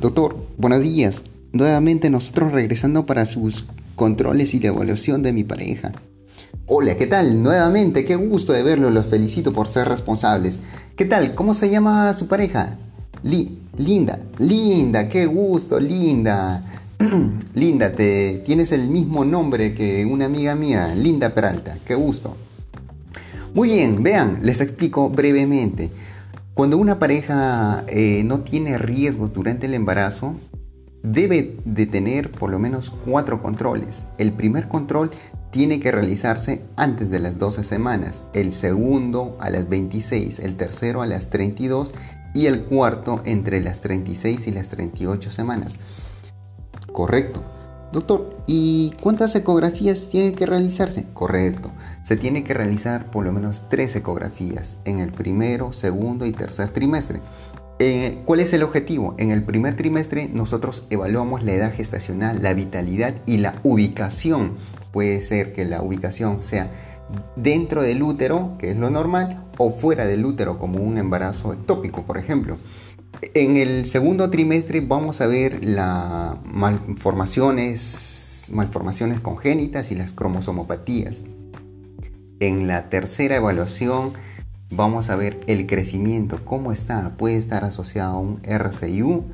doctor, buenos días. Nuevamente nosotros regresando para sus controles y la evaluación de mi pareja. Hola, ¿qué tal? Nuevamente, qué gusto de verlo, los felicito por ser responsables. ¿Qué tal? ¿Cómo se llama su pareja? linda, linda, qué gusto, linda. linda, te tienes el mismo nombre que una amiga mía, Linda Peralta, qué gusto. Muy bien, vean, les explico brevemente. Cuando una pareja eh, no tiene riesgos durante el embarazo, debe de tener por lo menos cuatro controles. El primer control tiene que realizarse antes de las 12 semanas, el segundo a las 26, el tercero a las 32 y el cuarto entre las 36 y las 38 semanas. Correcto. Doctor, ¿y cuántas ecografías tiene que realizarse? Correcto. Se tiene que realizar por lo menos tres ecografías en el primero, segundo y tercer trimestre. Eh, ¿Cuál es el objetivo? En el primer trimestre nosotros evaluamos la edad gestacional, la vitalidad y la ubicación. Puede ser que la ubicación sea dentro del útero, que es lo normal, o fuera del útero, como un embarazo ectópico, por ejemplo. En el segundo trimestre vamos a ver las malformaciones, malformaciones congénitas y las cromosomopatías. En la tercera evaluación vamos a ver el crecimiento, cómo está, puede estar asociado a un RCIU.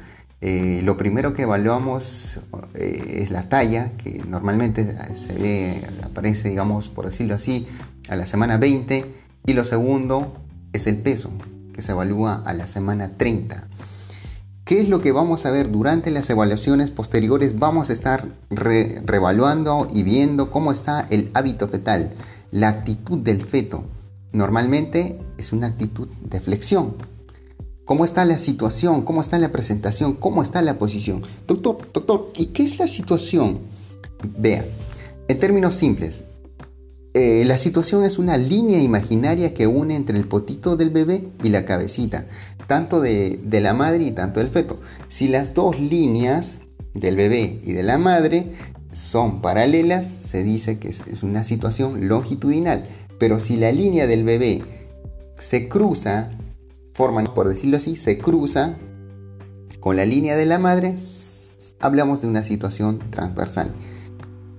Eh, lo primero que evaluamos eh, es la talla, que normalmente se ve, aparece, digamos, por decirlo así, a la semana 20, y lo segundo es el peso, que se evalúa a la semana 30. ¿Qué es lo que vamos a ver durante las evaluaciones posteriores? Vamos a estar reevaluando y viendo cómo está el hábito fetal, la actitud del feto. Normalmente es una actitud de flexión. ¿Cómo está la situación? ¿Cómo está la presentación? ¿Cómo está la posición? Doctor, doctor, ¿y qué es la situación? Vea, en términos simples, eh, la situación es una línea imaginaria que une entre el potito del bebé y la cabecita, tanto de, la madre y tanto del feto. Si las dos líneas del bebé y de la madre son paralelas, se dice que es, una situación longitudinal. Pero si la línea del bebé se cruza, forman, por decirlo así, se cruza con la línea de la madre, hablamos de una situación transversal.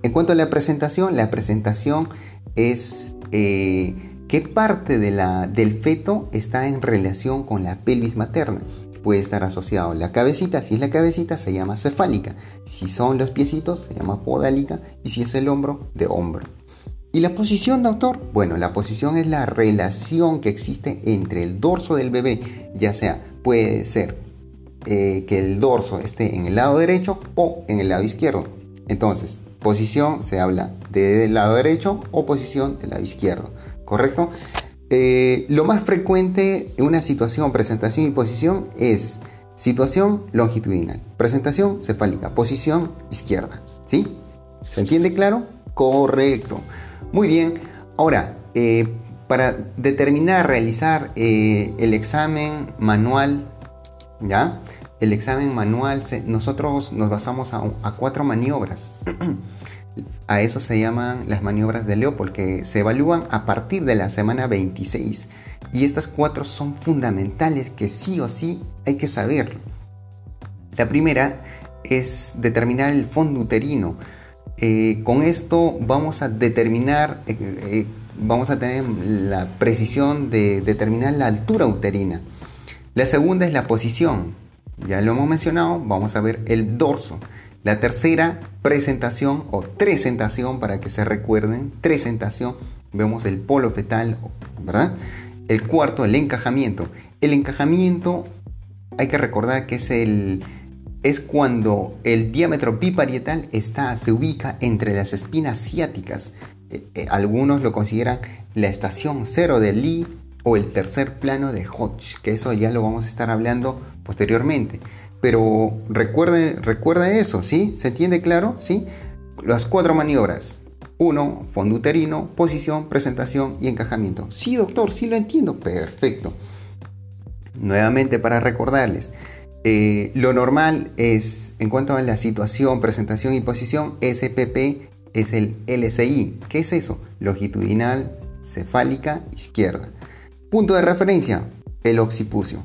En cuanto a la presentación, la presentación es eh, qué parte del feto está en relación con la pelvis materna. Puede estar asociado la cabecita, si es la cabecita se llama cefálica, si son los piecitos se llama podálica y si es el hombro, de hombro. ¿Y la posición, doctor? Bueno, la posición es la relación que existe entre el dorso del bebé, ya sea, puede ser eh, que el dorso esté en el lado derecho o en el lado izquierdo. Entonces, Posición se habla del lado derecho o posición del lado izquierdo, ¿correcto? Eh, lo más frecuente en una situación, presentación y posición es situación longitudinal, presentación cefálica, posición izquierda, ¿sí? ¿Se entiende claro? Correcto. Muy bien. Ahora, eh, para determinar, realizar eh, el examen manual, ¿ya? El examen manual, nosotros nos basamos a, cuatro maniobras. a eso se llaman las maniobras de Leopold, que se evalúan a partir de la semana 26. Y estas cuatro son fundamentales que sí o sí hay que saber. La primera es determinar el fondo uterino. Eh, con esto vamos a determinar, eh, eh, vamos a tener la precisión de determinar la altura uterina. La segunda es la posición ya lo hemos mencionado, vamos a ver el dorso. La tercera, presentación o presentación, para que se recuerden, presentación, vemos el polo fetal, ¿verdad? El cuarto, el encajamiento. El encajamiento, hay que recordar que es el es cuando el diámetro biparietal está, se ubica entre las espinas ciáticas. Eh, eh, algunos lo consideran la estación cero de Lee o el tercer plano de Hodge, que eso ya lo vamos a estar hablando posteriormente. Pero recuerde, recuerda eso, ¿sí? ¿Se entiende claro? ¿Sí? Las cuatro maniobras. Uno, fondo uterino, posición, presentación y encajamiento. Sí, doctor, sí lo entiendo. Perfecto. Nuevamente para recordarles, eh, lo normal es, en cuanto a la situación, presentación y posición, SPP es el LCI. ¿Qué es eso? Longitudinal, cefálica, izquierda. Punto de referencia, el occipucio.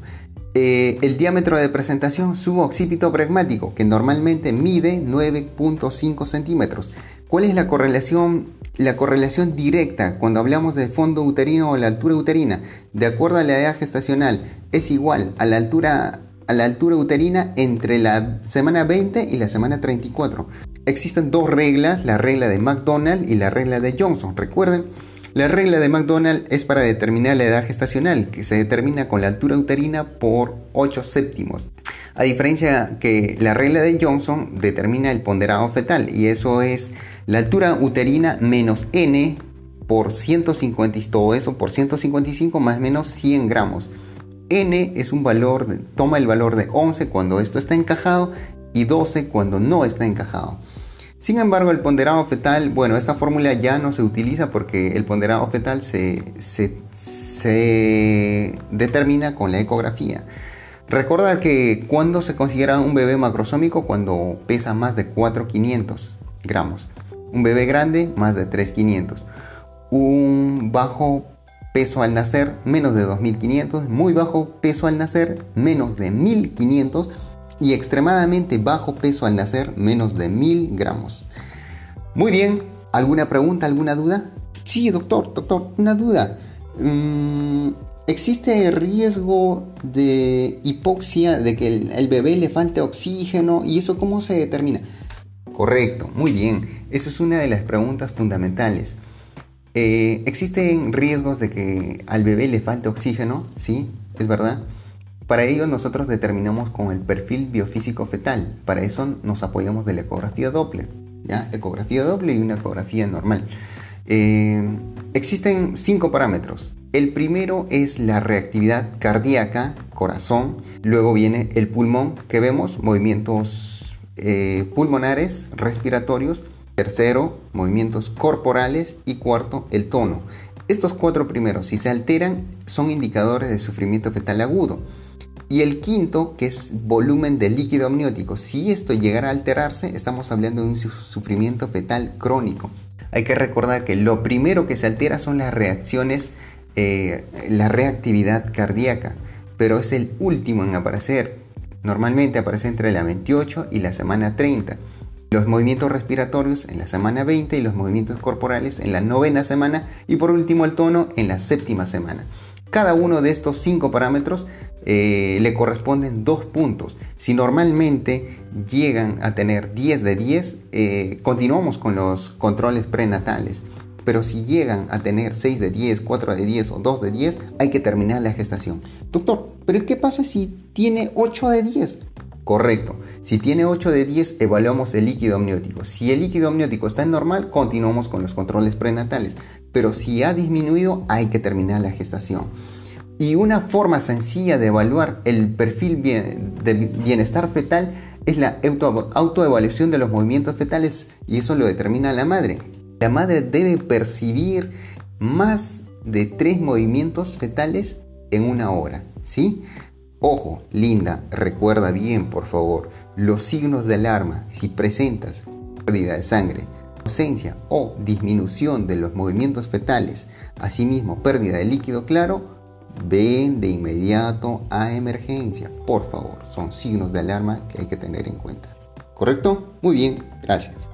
Eh, el diámetro de presentación suboccipito pragmático, que normalmente mide 9.5 centímetros. ¿Cuál es la correlación, la correlación directa cuando hablamos del fondo uterino o la altura uterina? De acuerdo a la edad gestacional, es igual a la altura, a la altura uterina entre la semana 20 y la semana 34. Existen dos reglas, la regla de McDonald y la regla de Johnson. Recuerden, la regla de McDonald es para determinar la edad gestacional, que se determina con la altura uterina por 8 séptimos. A diferencia que la regla de Johnson determina el ponderado fetal, y eso es la altura uterina menos n por 150, todo eso por 155 más menos 100 gramos. N es un valor, toma el valor de 11 cuando esto está encajado y 12 cuando no está encajado. Sin embargo, el ponderado fetal, bueno, esta fórmula ya no se utiliza porque el ponderado fetal se, determina con la ecografía. Recuerda que cuando se considera un bebé macrosómico cuando pesa más de 4,500 gramos. Un bebé grande, más de 3,500. Un bajo peso al nacer, menos de 2.500. Muy bajo peso al nacer, menos de 1.500 y extremadamente bajo peso al nacer, menos de 1000 gramos. Muy bien, ¿alguna pregunta, alguna duda? Sí, doctor, doctor, una duda. Mm, ¿Existe riesgo de hipoxia, de que el, bebé le falte oxígeno? ¿Y eso cómo se determina? Correcto, muy bien. Eso es una de las preguntas fundamentales. Eh, ¿Existen riesgos de que al bebé le falte oxígeno? Sí, es verdad. Para ello nosotros determinamos con el perfil biofísico fetal. Para eso nos apoyamos de la ecografía doble. ¿ya? Ecografía doble y una ecografía normal. Eh, existen cinco parámetros. El primero es la reactividad cardíaca, corazón. Luego viene el pulmón, que vemos movimientos eh, pulmonares, respiratorios. Tercero, movimientos corporales. Y cuarto, el tono. Estos cuatro primeros, si se alteran, son indicadores de sufrimiento fetal agudo. Y el quinto, que es volumen de líquido amniótico. Si esto llegara a alterarse, estamos hablando de un sufrimiento fetal crónico. Hay que recordar que lo primero que se altera son las reacciones, eh, la reactividad cardíaca, pero es el último en aparecer. Normalmente aparece entre la 28 y la semana 30. Los movimientos respiratorios en la semana 20 y los movimientos corporales en la novena semana y por último el tono en la séptima semana. Cada uno de estos cinco parámetros eh, le corresponden dos puntos. Si normalmente llegan a tener 10 de 10, eh, continuamos con los controles prenatales. Pero si llegan a tener 6 de 10, 4 de 10 o 2 de 10, hay que terminar la gestación. Doctor, ¿pero qué pasa si tiene 8 de 10? Correcto. Si tiene 8 de 10, evaluamos el líquido amniótico. Si el líquido amniótico está en normal, continuamos con los controles prenatales. Pero si ha disminuido, hay que terminar la gestación. Y una forma sencilla de evaluar el perfil de bienestar fetal es la autoevaluación de los movimientos fetales y eso lo determina la madre. La madre debe percibir más de tres movimientos fetales en una hora, ¿sí? Ojo, linda, recuerda bien, por favor, los signos de alarma si presentas pérdida de sangre, ausencia o disminución de los movimientos fetales, asimismo pérdida de líquido claro, ven de inmediato a emergencia, por favor, son signos de alarma que hay que tener en cuenta. ¿Correcto? Muy bien, gracias.